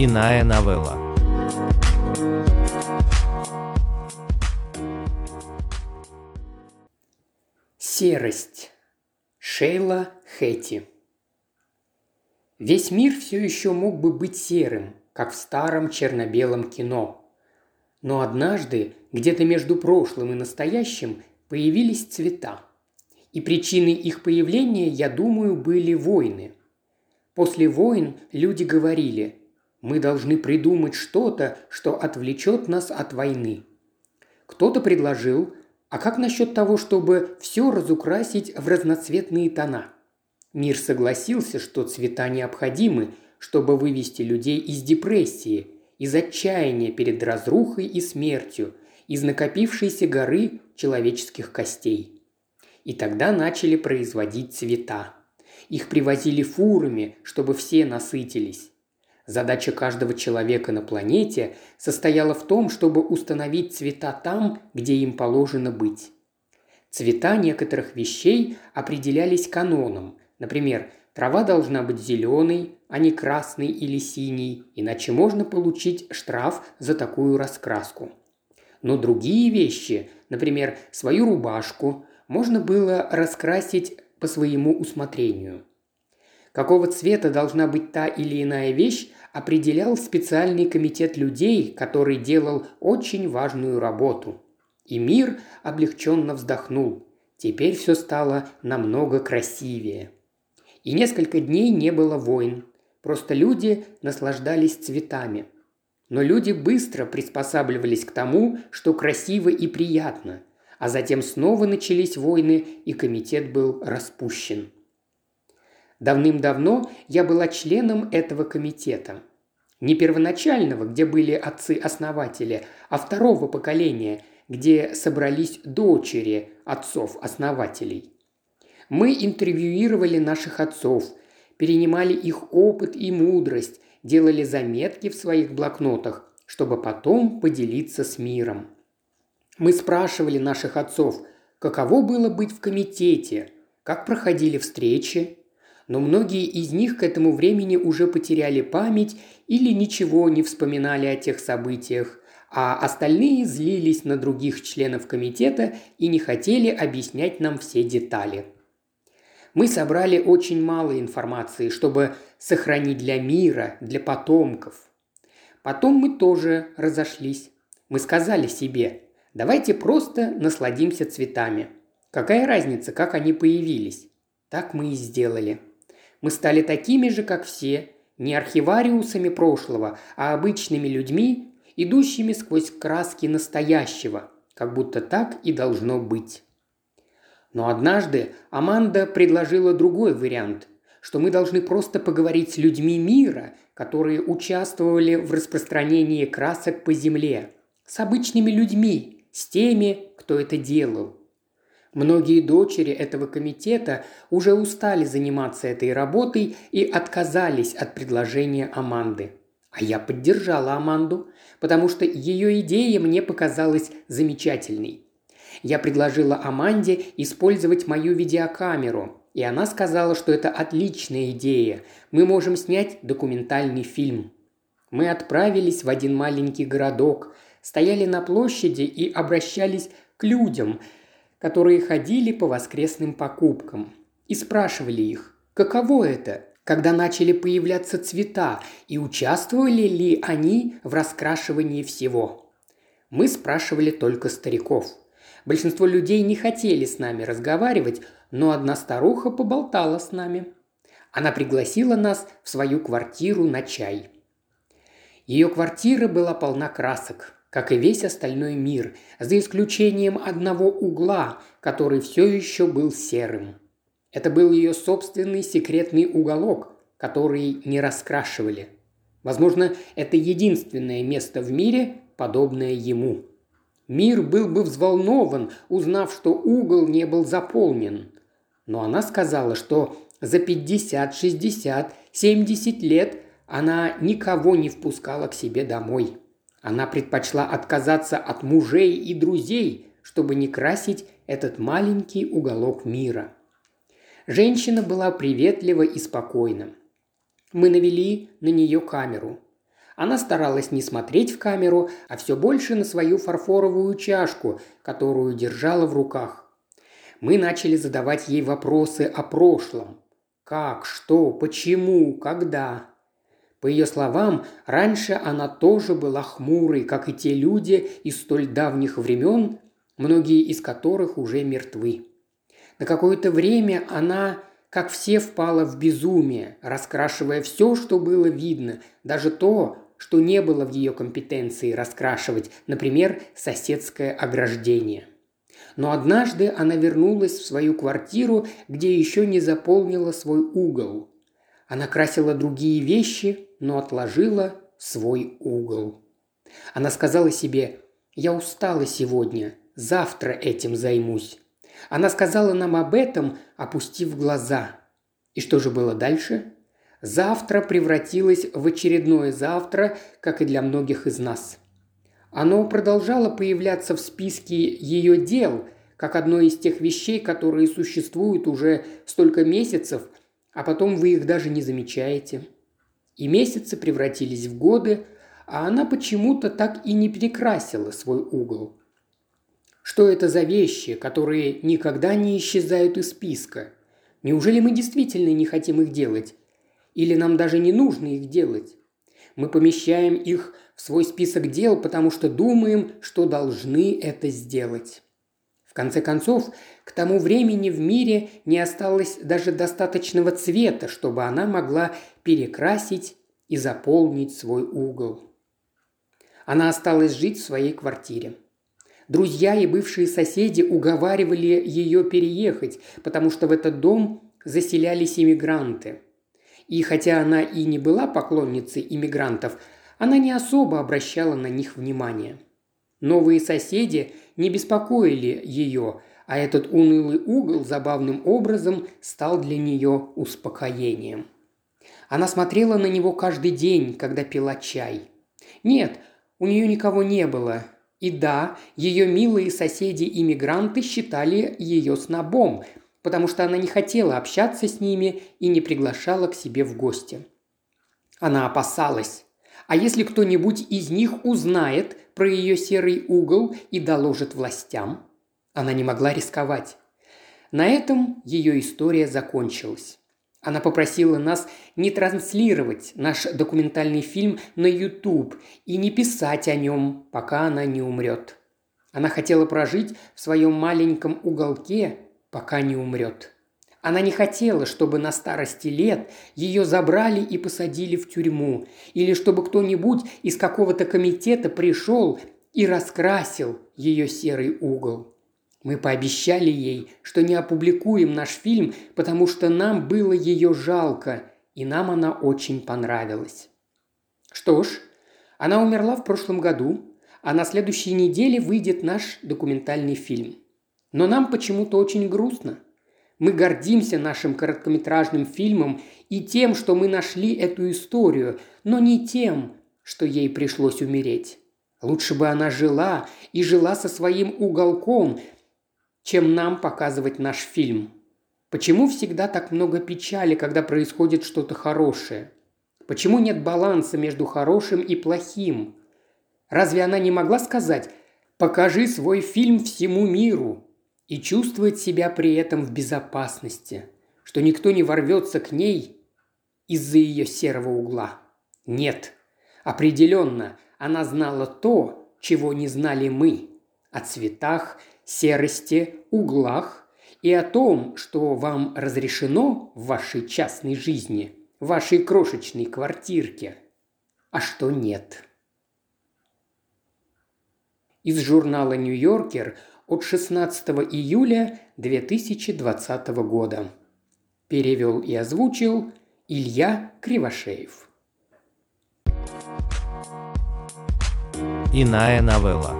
Иная новелла. Серость. Шейла Хэти. Весь мир все еще мог бы быть серым, как в старом черно-белом кино. Но однажды, где-то между прошлым и настоящим, появились цвета. И причиной их появления, я думаю, были войны. После войн люди говорили, мы должны придумать что-то, что отвлечет нас от войны. Кто-то предложил, а как насчет того, чтобы все разукрасить в разноцветные тона? Мир согласился, что цвета необходимы, чтобы вывести людей из депрессии, из отчаяния перед разрухой и смертью, из накопившейся горы человеческих костей. И тогда начали производить цвета. Их привозили фурами, чтобы все насытились. Задача каждого человека на планете состояла в том, чтобы установить цвета там, где им положено быть. Цвета некоторых вещей определялись каноном. Например, трава должна быть зеленой, а не красной или синей, иначе можно получить штраф за такую раскраску. Но другие вещи, например, свою рубашку, можно было раскрасить по своему усмотрению. Какого цвета должна быть та или иная вещь, определял специальный комитет людей, который делал очень важную работу. И мир облегченно вздохнул. Теперь все стало намного красивее. И несколько дней не было войн. Просто люди наслаждались цветами. Но люди быстро приспосабливались к тому, что красиво и приятно. А затем снова начались войны, и комитет был распущен. Давным-давно я была членом этого комитета. Не первоначального, где были отцы-основатели, а второго поколения, где собрались дочери отцов-основателей. Мы интервьюировали наших отцов, перенимали их опыт и мудрость, делали заметки в своих блокнотах, чтобы потом поделиться с миром. Мы спрашивали наших отцов, каково было быть в комитете, как проходили встречи, но многие из них к этому времени уже потеряли память или ничего не вспоминали о тех событиях, а остальные злились на других членов комитета и не хотели объяснять нам все детали. Мы собрали очень мало информации, чтобы сохранить для мира, для потомков. Потом мы тоже разошлись. Мы сказали себе, давайте просто насладимся цветами. Какая разница, как они появились? Так мы и сделали. Мы стали такими же, как все, не архивариусами прошлого, а обычными людьми, идущими сквозь краски настоящего, как будто так и должно быть. Но однажды Аманда предложила другой вариант, что мы должны просто поговорить с людьми мира, которые участвовали в распространении красок по земле, с обычными людьми, с теми, кто это делал. Многие дочери этого комитета уже устали заниматься этой работой и отказались от предложения Аманды. А я поддержала Аманду, потому что ее идея мне показалась замечательной. Я предложила Аманде использовать мою видеокамеру, и она сказала, что это отличная идея. Мы можем снять документальный фильм. Мы отправились в один маленький городок, стояли на площади и обращались к людям, которые ходили по воскресным покупкам, и спрашивали их, каково это, когда начали появляться цвета, и участвовали ли они в раскрашивании всего. Мы спрашивали только стариков. Большинство людей не хотели с нами разговаривать, но одна старуха поболтала с нами. Она пригласила нас в свою квартиру на чай. Ее квартира была полна красок, как и весь остальной мир, за исключением одного угла, который все еще был серым. Это был ее собственный секретный уголок, который не раскрашивали. Возможно, это единственное место в мире, подобное ему. Мир был бы взволнован, узнав, что угол не был заполнен. Но она сказала, что за 50, 60, 70 лет она никого не впускала к себе домой. Она предпочла отказаться от мужей и друзей, чтобы не красить этот маленький уголок мира. Женщина была приветлива и спокойна. Мы навели на нее камеру. Она старалась не смотреть в камеру, а все больше на свою фарфоровую чашку, которую держала в руках. Мы начали задавать ей вопросы о прошлом. Как, что, почему, когда. По ее словам, раньше она тоже была хмурой, как и те люди из столь давних времен, многие из которых уже мертвы. На какое-то время она, как все, впала в безумие, раскрашивая все, что было видно, даже то, что не было в ее компетенции раскрашивать, например, соседское ограждение. Но однажды она вернулась в свою квартиру, где еще не заполнила свой угол. Она красила другие вещи, но отложила свой угол. Она сказала себе «Я устала сегодня, завтра этим займусь». Она сказала нам об этом, опустив глаза. И что же было дальше? Завтра превратилось в очередное завтра, как и для многих из нас. Оно продолжало появляться в списке ее дел, как одно из тех вещей, которые существуют уже столько месяцев, а потом вы их даже не замечаете. И месяцы превратились в годы, а она почему-то так и не перекрасила свой угол. Что это за вещи, которые никогда не исчезают из списка? Неужели мы действительно не хотим их делать? Или нам даже не нужно их делать? Мы помещаем их в свой список дел, потому что думаем, что должны это сделать. Конце концов, к тому времени в мире не осталось даже достаточного цвета, чтобы она могла перекрасить и заполнить свой угол. Она осталась жить в своей квартире. Друзья и бывшие соседи уговаривали ее переехать, потому что в этот дом заселялись иммигранты. И хотя она и не была поклонницей иммигрантов, она не особо обращала на них внимание. Новые соседи не беспокоили ее, а этот унылый угол забавным образом стал для нее успокоением. Она смотрела на него каждый день, когда пила чай. Нет, у нее никого не было, и да, ее милые соседи-иммигранты считали ее снобом, потому что она не хотела общаться с ними и не приглашала к себе в гости. Она опасалась. А если кто-нибудь из них узнает про ее серый угол и доложит властям? Она не могла рисковать. На этом ее история закончилась. Она попросила нас не транслировать наш документальный фильм на YouTube и не писать о нем, пока она не умрет. Она хотела прожить в своем маленьком уголке, пока не умрет. Она не хотела, чтобы на старости лет ее забрали и посадили в тюрьму, или чтобы кто-нибудь из какого-то комитета пришел и раскрасил ее серый угол. Мы пообещали ей, что не опубликуем наш фильм, потому что нам было ее жалко, и нам она очень понравилась. Что ж, она умерла в прошлом году, а на следующей неделе выйдет наш документальный фильм. Но нам почему-то очень грустно. Мы гордимся нашим короткометражным фильмом и тем, что мы нашли эту историю, но не тем, что ей пришлось умереть. Лучше бы она жила и жила со своим уголком, чем нам показывать наш фильм. Почему всегда так много печали, когда происходит что-то хорошее? Почему нет баланса между хорошим и плохим? Разве она не могла сказать «покажи свой фильм всему миру» и чувствовать себя при этом в безопасности, что никто не ворвется к ней из-за ее серого угла? Нет. Определенно, она знала то, чего не знали мы. О цветах серости, углах и о том, что вам разрешено в вашей частной жизни, в вашей крошечной квартирке, а что нет. Из журнала «Нью-Йоркер» от 16 июля 2020 года. Перевел и озвучил Илья Кривошеев. Иная новелла.